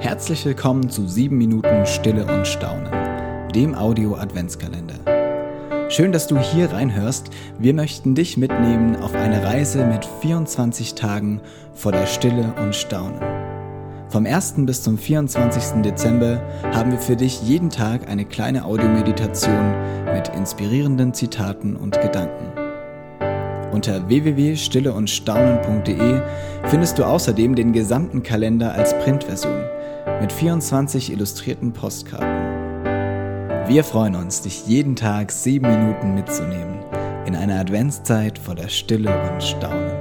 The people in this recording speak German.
Herzlich willkommen zu 7 Minuten Stille und Staunen, dem Audio-Adventskalender. Schön, dass du hier reinhörst. Wir möchten dich mitnehmen auf eine Reise mit 24 Tagen voller Stille und Staunen. Vom 1. bis zum 24. Dezember haben wir für dich jeden Tag eine kleine Audiomeditation mit inspirierenden Zitaten und Gedanken. Unter www.stilleundstaunen.de findest du außerdem den gesamten Kalender als Printversion mit 24 illustrierten Postkarten. Wir freuen uns, dich jeden Tag sieben Minuten mitzunehmen in einer Adventszeit voller Stille und Staunen.